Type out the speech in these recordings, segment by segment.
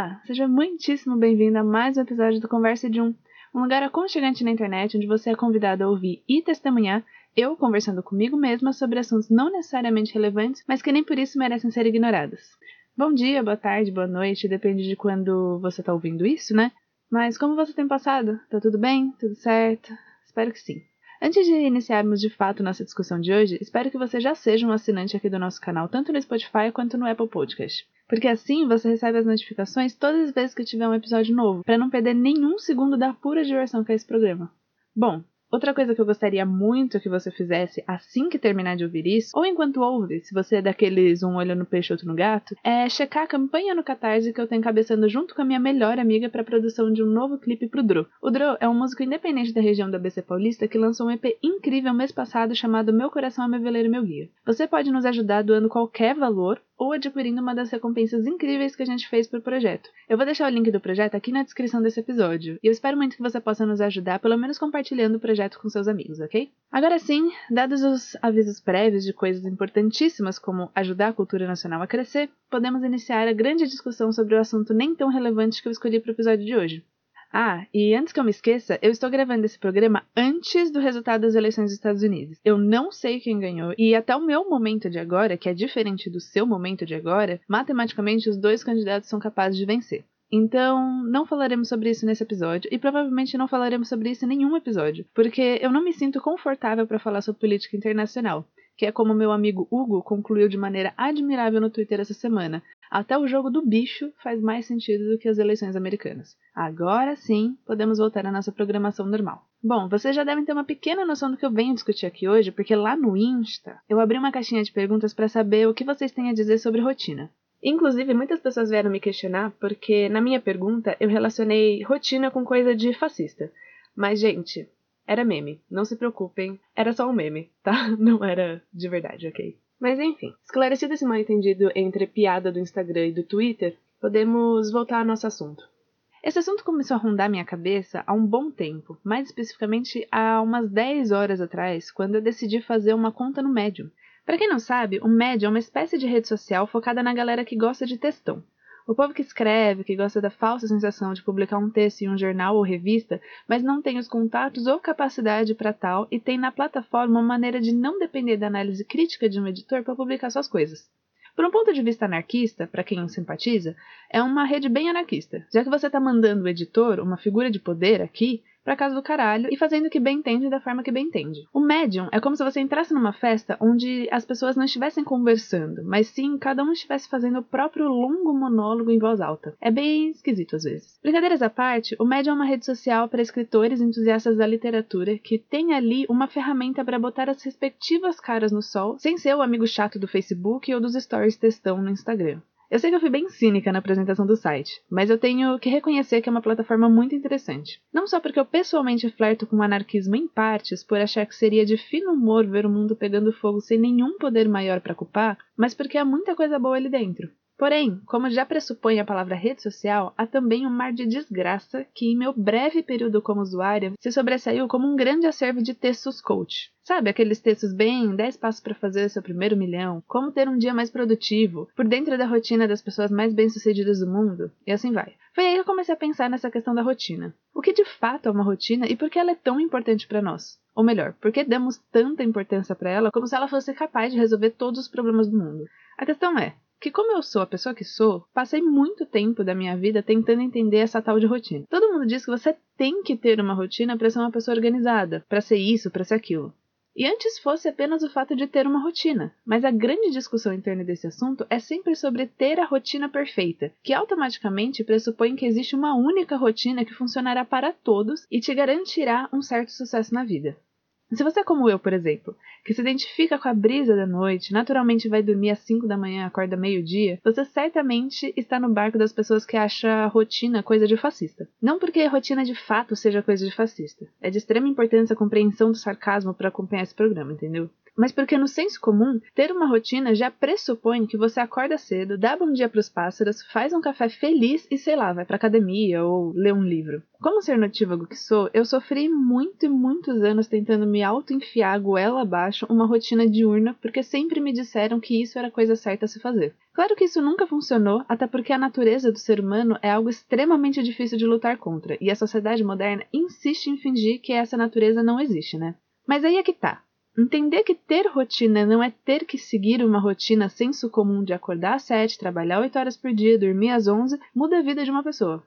Olá, seja muitíssimo bem-vindo a mais um episódio do Conversa de Um, um lugar aconchegante na internet onde você é convidado a ouvir e testemunhar eu conversando comigo mesma sobre assuntos não necessariamente relevantes, mas que nem por isso merecem ser ignorados. Bom dia, boa tarde, boa noite, depende de quando você está ouvindo isso, né? Mas como você tem passado? Tá tudo bem? Tudo certo? Espero que sim. Antes de iniciarmos de fato nossa discussão de hoje, espero que você já seja um assinante aqui do nosso canal, tanto no Spotify quanto no Apple Podcast. Porque assim você recebe as notificações todas as vezes que tiver um episódio novo, para não perder nenhum segundo da pura diversão que é esse programa. Bom, Outra coisa que eu gostaria muito que você fizesse assim que terminar de ouvir isso, ou enquanto ouve, se você é daqueles um olho no peixe outro no gato, é checar a campanha no Catarse que eu tenho cabeçando junto com a minha melhor amiga para a produção de um novo clipe pro Dro. O Dro é um músico independente da região da BC Paulista que lançou um EP incrível mês passado chamado Meu Coração é Meu Veleiro Meu Guia. Você pode nos ajudar doando qualquer valor ou adquirindo uma das recompensas incríveis que a gente fez pro projeto. Eu vou deixar o link do projeto aqui na descrição desse episódio, e eu espero muito que você possa nos ajudar, pelo menos compartilhando o projeto com seus amigos, ok? Agora sim, dados os avisos prévios de coisas importantíssimas como ajudar a cultura nacional a crescer, podemos iniciar a grande discussão sobre o assunto nem tão relevante que eu escolhi para o episódio de hoje. Ah, e antes que eu me esqueça, eu estou gravando esse programa antes do resultado das eleições dos Estados Unidos. Eu não sei quem ganhou, e até o meu momento de agora, que é diferente do seu momento de agora, matematicamente os dois candidatos são capazes de vencer. Então, não falaremos sobre isso nesse episódio e provavelmente não falaremos sobre isso em nenhum episódio, porque eu não me sinto confortável para falar sobre política internacional que é como meu amigo Hugo concluiu de maneira admirável no Twitter essa semana. Até o jogo do bicho faz mais sentido do que as eleições americanas. Agora sim, podemos voltar à nossa programação normal. Bom, vocês já devem ter uma pequena noção do que eu venho discutir aqui hoje, porque lá no Insta eu abri uma caixinha de perguntas para saber o que vocês têm a dizer sobre rotina. Inclusive, muitas pessoas vieram me questionar porque na minha pergunta eu relacionei rotina com coisa de fascista. Mas, gente, era meme, não se preocupem, era só um meme, tá? Não era de verdade, ok? Mas enfim, esclarecido esse mal entendido entre piada do Instagram e do Twitter, podemos voltar ao nosso assunto. Esse assunto começou a rondar minha cabeça há um bom tempo, mais especificamente há umas 10 horas atrás, quando eu decidi fazer uma conta no Medium. Para quem não sabe, o Medium é uma espécie de rede social focada na galera que gosta de textão. O povo que escreve, que gosta da falsa sensação de publicar um texto em um jornal ou revista, mas não tem os contatos ou capacidade para tal e tem na plataforma uma maneira de não depender da análise crítica de um editor para publicar suas coisas. Por um ponto de vista anarquista, para quem simpatiza, é uma rede bem anarquista, já que você está mandando o editor, uma figura de poder aqui, para casa do caralho e fazendo o que bem entende da forma que bem entende. O médium é como se você entrasse numa festa onde as pessoas não estivessem conversando, mas sim cada um estivesse fazendo o próprio longo monólogo em voz alta. É bem esquisito às vezes. Brincadeiras à parte, o médium é uma rede social para escritores entusiastas da literatura que tem ali uma ferramenta para botar as respectivas caras no sol, sem ser o amigo chato do Facebook ou dos stories textão no Instagram. Eu sei que eu fui bem cínica na apresentação do site, mas eu tenho que reconhecer que é uma plataforma muito interessante. Não só porque eu pessoalmente flerto com o anarquismo em partes por achar que seria de fino humor ver o mundo pegando fogo sem nenhum poder maior para culpar, mas porque há muita coisa boa ali dentro. Porém, como já pressupõe a palavra rede social, há também um mar de desgraça que, em meu breve período como usuária, se sobressaiu como um grande acervo de textos coach. Sabe, aqueles textos bem 10 passos para fazer seu primeiro milhão, como ter um dia mais produtivo, por dentro da rotina das pessoas mais bem-sucedidas do mundo, e assim vai. Foi aí que eu comecei a pensar nessa questão da rotina. O que de fato é uma rotina e por que ela é tão importante para nós? Ou melhor, por que damos tanta importância para ela como se ela fosse capaz de resolver todos os problemas do mundo? A questão é, que como eu sou a pessoa que sou, passei muito tempo da minha vida tentando entender essa tal de rotina. Todo mundo diz que você tem que ter uma rotina para ser uma pessoa organizada, para ser isso, para ser aquilo. E antes fosse apenas o fato de ter uma rotina, mas a grande discussão torno desse assunto é sempre sobre ter a rotina perfeita, que automaticamente pressupõe que existe uma única rotina que funcionará para todos e te garantirá um certo sucesso na vida. Se você é como eu, por exemplo, que se identifica com a brisa da noite, naturalmente vai dormir às 5 da manhã, acorda meio-dia, você certamente está no barco das pessoas que acham a rotina coisa de fascista. Não porque a rotina de fato seja coisa de fascista. É de extrema importância a compreensão do sarcasmo para acompanhar esse programa, entendeu? Mas porque no senso comum, ter uma rotina já pressupõe que você acorda cedo, dá bom dia para os pássaros, faz um café feliz e sei lá, vai para academia ou lê um livro. Como ser notívago que sou, eu sofri muito e muitos anos tentando me auto-enfiar goela abaixo uma rotina diurna porque sempre me disseram que isso era coisa certa a se fazer. Claro que isso nunca funcionou, até porque a natureza do ser humano é algo extremamente difícil de lutar contra, e a sociedade moderna insiste em fingir que essa natureza não existe, né? Mas aí é que tá. Entender que ter rotina não é ter que seguir uma rotina senso comum de acordar às 7, trabalhar 8 horas por dia, dormir às 11, muda a vida de uma pessoa.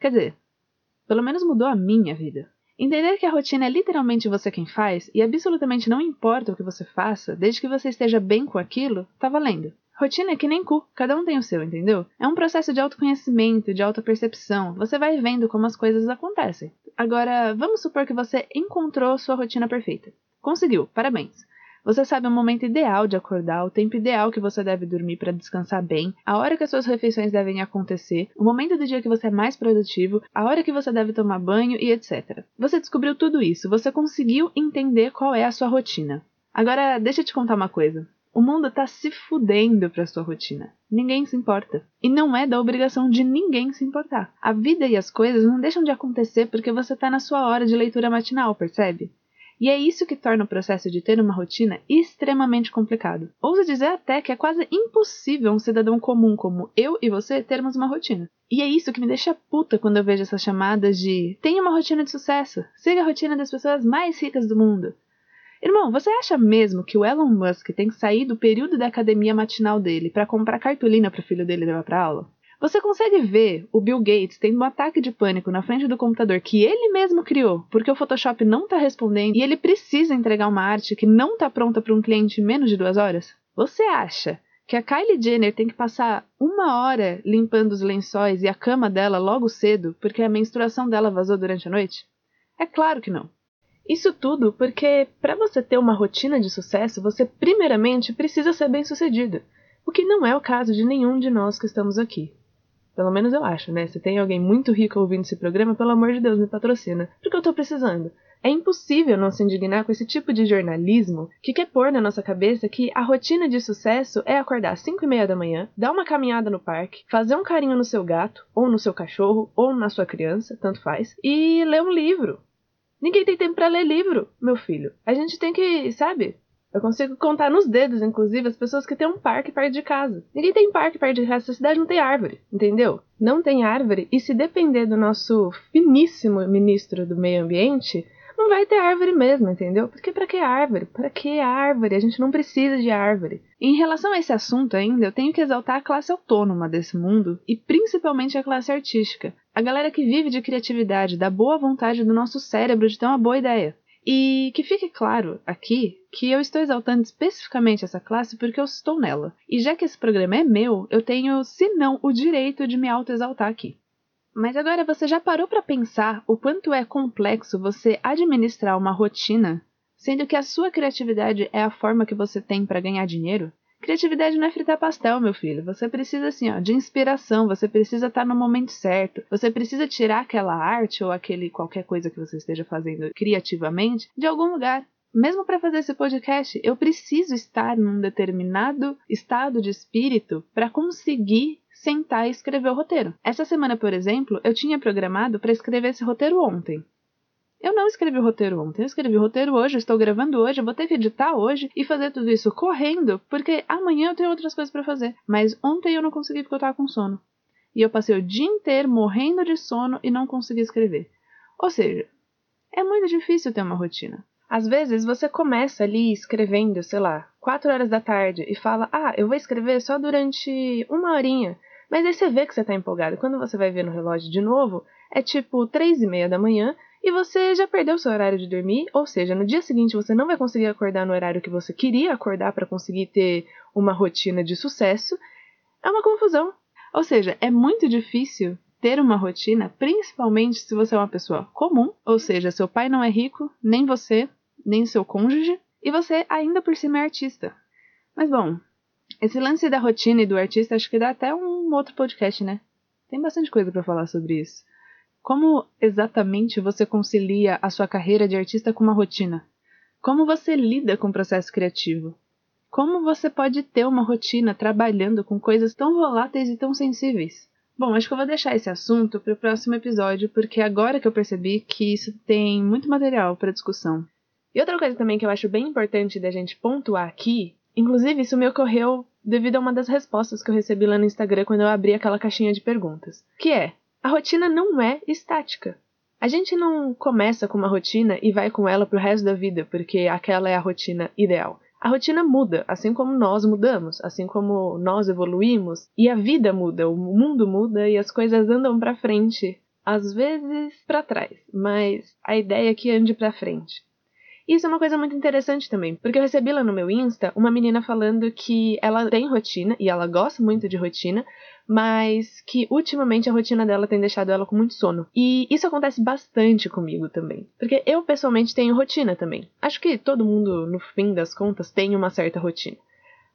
Quer dizer, pelo menos mudou a minha vida. Entender que a rotina é literalmente você quem faz e absolutamente não importa o que você faça, desde que você esteja bem com aquilo, tá valendo. Rotina é que nem cu, cada um tem o seu, entendeu? É um processo de autoconhecimento, de autopercepção. Você vai vendo como as coisas acontecem. Agora, vamos supor que você encontrou sua rotina perfeita. Conseguiu, parabéns. Você sabe o momento ideal de acordar, o tempo ideal que você deve dormir para descansar bem, a hora que as suas refeições devem acontecer, o momento do dia que você é mais produtivo, a hora que você deve tomar banho e etc. Você descobriu tudo isso, você conseguiu entender qual é a sua rotina. Agora, deixa eu te contar uma coisa. O mundo tá se fudendo pra sua rotina. Ninguém se importa. E não é da obrigação de ninguém se importar. A vida e as coisas não deixam de acontecer porque você tá na sua hora de leitura matinal, percebe? E é isso que torna o processo de ter uma rotina extremamente complicado. Ouso dizer até que é quase impossível um cidadão comum como eu e você termos uma rotina. E é isso que me deixa puta quando eu vejo essas chamadas de tenha uma rotina de sucesso, siga a rotina das pessoas mais ricas do mundo. Irmão, você acha mesmo que o Elon Musk tem que sair do período da academia matinal dele para comprar cartolina para o filho dele levar para aula? Você consegue ver o Bill Gates tendo um ataque de pânico na frente do computador que ele mesmo criou, porque o Photoshop não está respondendo e ele precisa entregar uma arte que não está pronta para um cliente em menos de duas horas? Você acha que a Kylie Jenner tem que passar uma hora limpando os lençóis e a cama dela logo cedo porque a menstruação dela vazou durante a noite? É claro que não. Isso tudo porque, para você ter uma rotina de sucesso, você primeiramente precisa ser bem sucedido, o que não é o caso de nenhum de nós que estamos aqui. Pelo menos eu acho, né? Se tem alguém muito rico ouvindo esse programa, pelo amor de Deus, me patrocina. Porque eu tô precisando. É impossível não se indignar com esse tipo de jornalismo que quer pôr na nossa cabeça que a rotina de sucesso é acordar às 5 e meia da manhã, dar uma caminhada no parque, fazer um carinho no seu gato, ou no seu cachorro, ou na sua criança, tanto faz, e ler um livro. Ninguém tem tempo para ler livro, meu filho. A gente tem que, sabe, eu consigo contar nos dedos, inclusive, as pessoas que têm um parque perto de casa. Ninguém tem parque perto de casa, essa cidade não tem árvore, entendeu? Não tem árvore, e se depender do nosso finíssimo ministro do meio ambiente, não vai ter árvore mesmo, entendeu? Porque para que árvore? Para que árvore? A gente não precisa de árvore. Em relação a esse assunto ainda, eu tenho que exaltar a classe autônoma desse mundo e principalmente a classe artística. A galera que vive de criatividade, da boa vontade do nosso cérebro de ter uma boa ideia. E que fique claro aqui que eu estou exaltando especificamente essa classe porque eu estou nela. E já que esse programa é meu, eu tenho, se não, o direito de me autoexaltar aqui. Mas agora você já parou para pensar o quanto é complexo você administrar uma rotina, sendo que a sua criatividade é a forma que você tem para ganhar dinheiro? Criatividade não é fritar pastel, meu filho. Você precisa, assim, ó, de inspiração. Você precisa estar no momento certo. Você precisa tirar aquela arte ou aquele qualquer coisa que você esteja fazendo criativamente de algum lugar. Mesmo para fazer esse podcast, eu preciso estar num determinado estado de espírito para conseguir sentar e escrever o roteiro. Essa semana, por exemplo, eu tinha programado para escrever esse roteiro ontem. Eu não escrevi o roteiro ontem, eu escrevi o roteiro hoje, estou gravando hoje, eu vou ter que editar hoje e fazer tudo isso correndo, porque amanhã eu tenho outras coisas para fazer. Mas ontem eu não consegui porque eu tava com sono. E eu passei o dia inteiro morrendo de sono e não consegui escrever. Ou seja, é muito difícil ter uma rotina. Às vezes você começa ali escrevendo, sei lá, 4 horas da tarde e fala: Ah, eu vou escrever só durante uma horinha. Mas aí você vê que você tá empolgado. Quando você vai ver no relógio de novo, é tipo três e meia da manhã e você já perdeu seu horário de dormir, ou seja, no dia seguinte você não vai conseguir acordar no horário que você queria acordar para conseguir ter uma rotina de sucesso. É uma confusão. Ou seja, é muito difícil ter uma rotina, principalmente se você é uma pessoa comum, ou seja, seu pai não é rico, nem você, nem seu cônjuge, e você ainda por cima é artista. Mas bom, esse lance da rotina e do artista acho que dá até um outro podcast, né? Tem bastante coisa para falar sobre isso. Como exatamente você concilia a sua carreira de artista com uma rotina? Como você lida com o processo criativo? Como você pode ter uma rotina trabalhando com coisas tão voláteis e tão sensíveis? Bom, acho que eu vou deixar esse assunto para o próximo episódio, porque agora que eu percebi que isso tem muito material para discussão. E outra coisa também que eu acho bem importante da gente pontuar aqui, inclusive isso me ocorreu devido a uma das respostas que eu recebi lá no Instagram quando eu abri aquela caixinha de perguntas, que é: a rotina não é estática. A gente não começa com uma rotina e vai com ela pro resto da vida, porque aquela é a rotina ideal. A rotina muda, assim como nós mudamos, assim como nós evoluímos, e a vida muda, o mundo muda e as coisas andam para frente, às vezes para trás, mas a ideia é que ande para frente. Isso é uma coisa muito interessante também, porque eu recebi lá no meu Insta uma menina falando que ela tem rotina e ela gosta muito de rotina, mas que ultimamente a rotina dela tem deixado ela com muito sono. E isso acontece bastante comigo também, porque eu pessoalmente tenho rotina também. Acho que todo mundo, no fim das contas, tem uma certa rotina.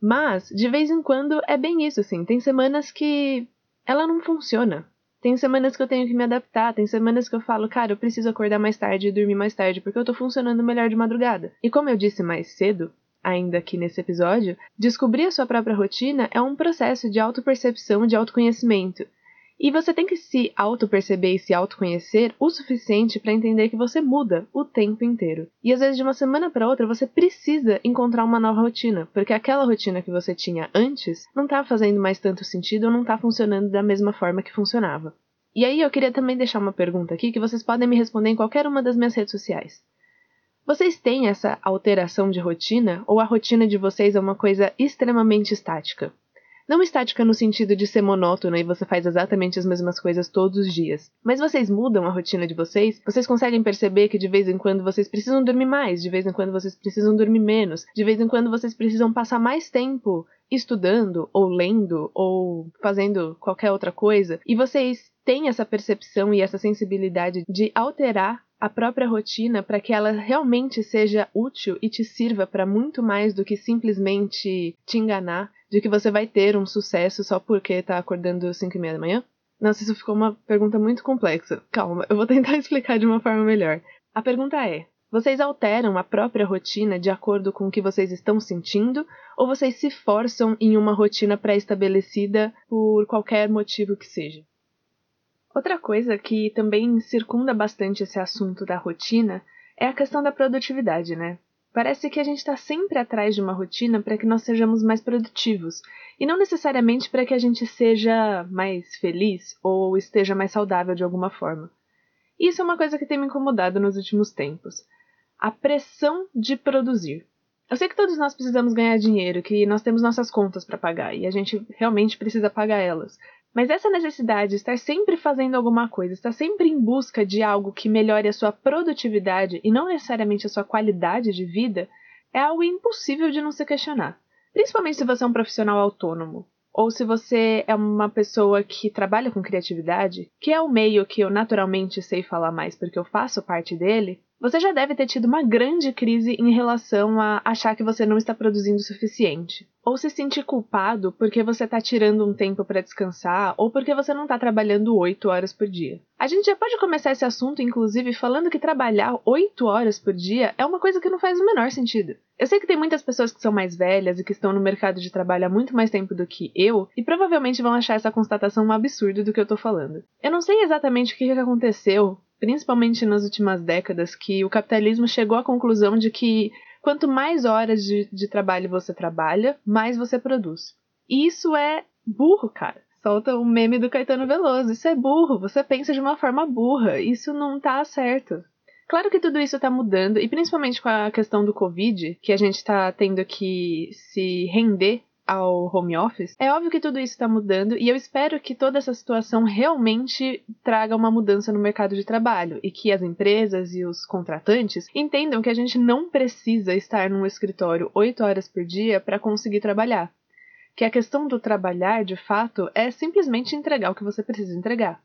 Mas, de vez em quando, é bem isso, assim. Tem semanas que ela não funciona. Tem semanas que eu tenho que me adaptar, tem semanas que eu falo, cara, eu preciso acordar mais tarde e dormir mais tarde, porque eu tô funcionando melhor de madrugada. E como eu disse mais cedo, ainda aqui nesse episódio, descobrir a sua própria rotina é um processo de autopercepção, de autoconhecimento. E você tem que se auto-perceber e se autoconhecer o suficiente para entender que você muda o tempo inteiro. E às vezes de uma semana para outra você precisa encontrar uma nova rotina, porque aquela rotina que você tinha antes não está fazendo mais tanto sentido ou não está funcionando da mesma forma que funcionava. E aí eu queria também deixar uma pergunta aqui que vocês podem me responder em qualquer uma das minhas redes sociais. Vocês têm essa alteração de rotina ou a rotina de vocês é uma coisa extremamente estática? Não estática no sentido de ser monótona e você faz exatamente as mesmas coisas todos os dias. Mas vocês mudam a rotina de vocês? Vocês conseguem perceber que de vez em quando vocês precisam dormir mais, de vez em quando vocês precisam dormir menos, de vez em quando vocês precisam passar mais tempo estudando, ou lendo, ou fazendo qualquer outra coisa, e vocês têm essa percepção e essa sensibilidade de alterar a própria rotina para que ela realmente seja útil e te sirva para muito mais do que simplesmente te enganar de que você vai ter um sucesso só porque está acordando às 5 e meia da manhã? Nossa, isso ficou uma pergunta muito complexa. Calma, eu vou tentar explicar de uma forma melhor. A pergunta é: vocês alteram a própria rotina de acordo com o que vocês estão sentindo ou vocês se forçam em uma rotina pré-estabelecida por qualquer motivo que seja? Outra coisa que também circunda bastante esse assunto da rotina é a questão da produtividade, né? Parece que a gente está sempre atrás de uma rotina para que nós sejamos mais produtivos, e não necessariamente para que a gente seja mais feliz ou esteja mais saudável de alguma forma. Isso é uma coisa que tem me incomodado nos últimos tempos. A pressão de produzir. Eu sei que todos nós precisamos ganhar dinheiro, que nós temos nossas contas para pagar e a gente realmente precisa pagar elas. Mas essa necessidade de estar sempre fazendo alguma coisa, estar sempre em busca de algo que melhore a sua produtividade e não necessariamente a sua qualidade de vida, é algo impossível de não se questionar. Principalmente se você é um profissional autônomo, ou se você é uma pessoa que trabalha com criatividade, que é o meio que eu naturalmente sei falar mais porque eu faço parte dele, você já deve ter tido uma grande crise em relação a achar que você não está produzindo o suficiente. Ou se sentir culpado porque você está tirando um tempo para descansar ou porque você não está trabalhando 8 horas por dia. A gente já pode começar esse assunto, inclusive, falando que trabalhar 8 horas por dia é uma coisa que não faz o menor sentido. Eu sei que tem muitas pessoas que são mais velhas e que estão no mercado de trabalho há muito mais tempo do que eu, e provavelmente vão achar essa constatação um absurdo do que eu tô falando. Eu não sei exatamente o que aconteceu principalmente nas últimas décadas, que o capitalismo chegou à conclusão de que quanto mais horas de, de trabalho você trabalha, mais você produz. E isso é burro, cara. Solta o meme do Caetano Veloso. Isso é burro. Você pensa de uma forma burra. Isso não tá certo. Claro que tudo isso está mudando, e principalmente com a questão do Covid, que a gente está tendo que se render ao home office, é óbvio que tudo isso está mudando e eu espero que toda essa situação realmente traga uma mudança no mercado de trabalho e que as empresas e os contratantes entendam que a gente não precisa estar num escritório oito horas por dia para conseguir trabalhar. Que a questão do trabalhar, de fato, é simplesmente entregar o que você precisa entregar.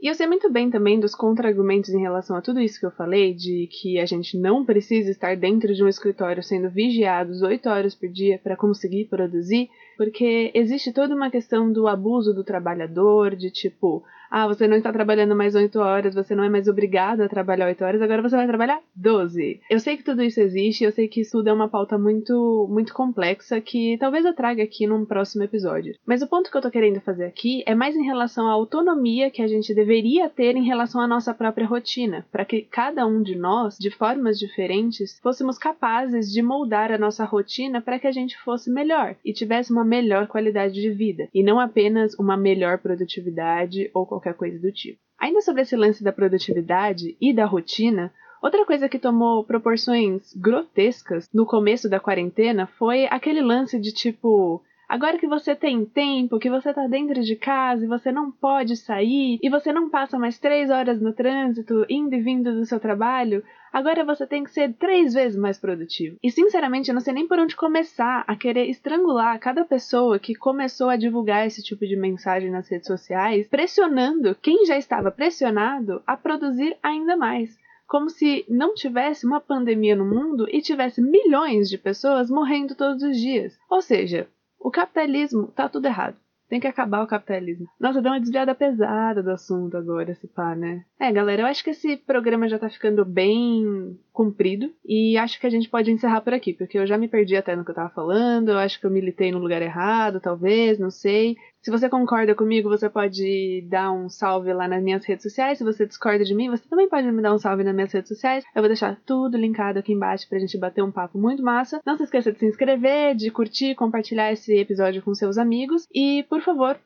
E eu sei muito bem também dos contra-argumentos em relação a tudo isso que eu falei, de que a gente não precisa estar dentro de um escritório sendo vigiados oito horas por dia para conseguir produzir, porque existe toda uma questão do abuso do trabalhador, de tipo, ah, você não está trabalhando mais 8 horas, você não é mais obrigado a trabalhar 8 horas, agora você vai trabalhar 12. Eu sei que tudo isso existe, eu sei que isso tudo é uma pauta muito, muito complexa que talvez eu traga aqui num próximo episódio. Mas o ponto que eu tô querendo fazer aqui é mais em relação à autonomia que a gente deveria ter em relação à nossa própria rotina, para que cada um de nós, de formas diferentes, fôssemos capazes de moldar a nossa rotina para que a gente fosse melhor e tivesse uma melhor qualidade de vida, e não apenas uma melhor produtividade ou qualquer coisa do tipo. Ainda sobre esse lance da produtividade e da rotina, Outra coisa que tomou proporções grotescas no começo da quarentena foi aquele lance de tipo. Agora que você tem tempo, que você tá dentro de casa e você não pode sair, e você não passa mais três horas no trânsito, indo e vindo do seu trabalho, agora você tem que ser três vezes mais produtivo. E sinceramente, eu não sei nem por onde começar a querer estrangular cada pessoa que começou a divulgar esse tipo de mensagem nas redes sociais, pressionando quem já estava pressionado a produzir ainda mais como se não tivesse uma pandemia no mundo e tivesse milhões de pessoas morrendo todos os dias. Ou seja, o capitalismo tá tudo errado. Tem que acabar o capitalismo. Nossa, deu uma desviada pesada do assunto agora, esse pá, né? É, galera, eu acho que esse programa já tá ficando bem comprido e acho que a gente pode encerrar por aqui, porque eu já me perdi até no que eu tava falando, eu acho que eu militei no lugar errado, talvez, não sei. Se você concorda comigo, você pode dar um salve lá nas minhas redes sociais. Se você discorda de mim, você também pode me dar um salve nas minhas redes sociais. Eu vou deixar tudo linkado aqui embaixo pra gente bater um papo muito massa. Não se esqueça de se inscrever, de curtir, compartilhar esse episódio com seus amigos. E, por favor,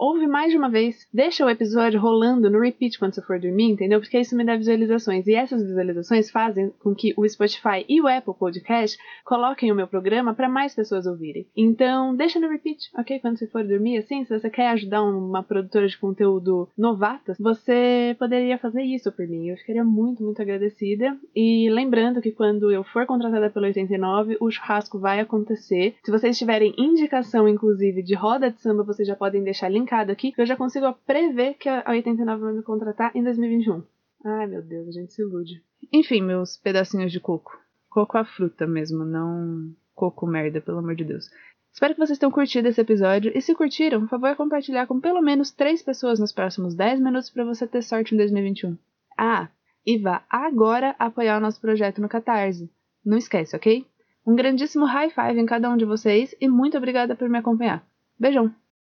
ouve mais de uma vez. Deixa o episódio rolando no repeat quando você for dormir, entendeu? Porque isso me dá visualizações. E essas visualizações fazem com que o Spotify e o Apple Podcast coloquem o meu programa para mais pessoas ouvirem. Então, deixa no repeat, ok? Quando você for dormir, assim, se você quer ajudar uma produtora de conteúdo novata, você poderia fazer isso por mim. Eu ficaria muito, muito agradecida. E lembrando que quando eu for contratada pelo 89, o churrasco vai acontecer. Se vocês tiverem indicação, inclusive, de roda de samba, vocês já podem deixar link linkado aqui, que eu já consigo prever que a 89 vai me contratar em 2021. Ai, meu Deus, a gente se ilude. Enfim, meus pedacinhos de coco. Coco a fruta mesmo, não coco merda, pelo amor de Deus. Espero que vocês tenham curtido esse episódio e se curtiram, por favor compartilhar com pelo menos 3 pessoas nos próximos 10 minutos para você ter sorte em 2021. Ah, e vá agora apoiar o nosso projeto no Catarse. Não esquece, ok? Um grandíssimo high five em cada um de vocês e muito obrigada por me acompanhar. Beijão!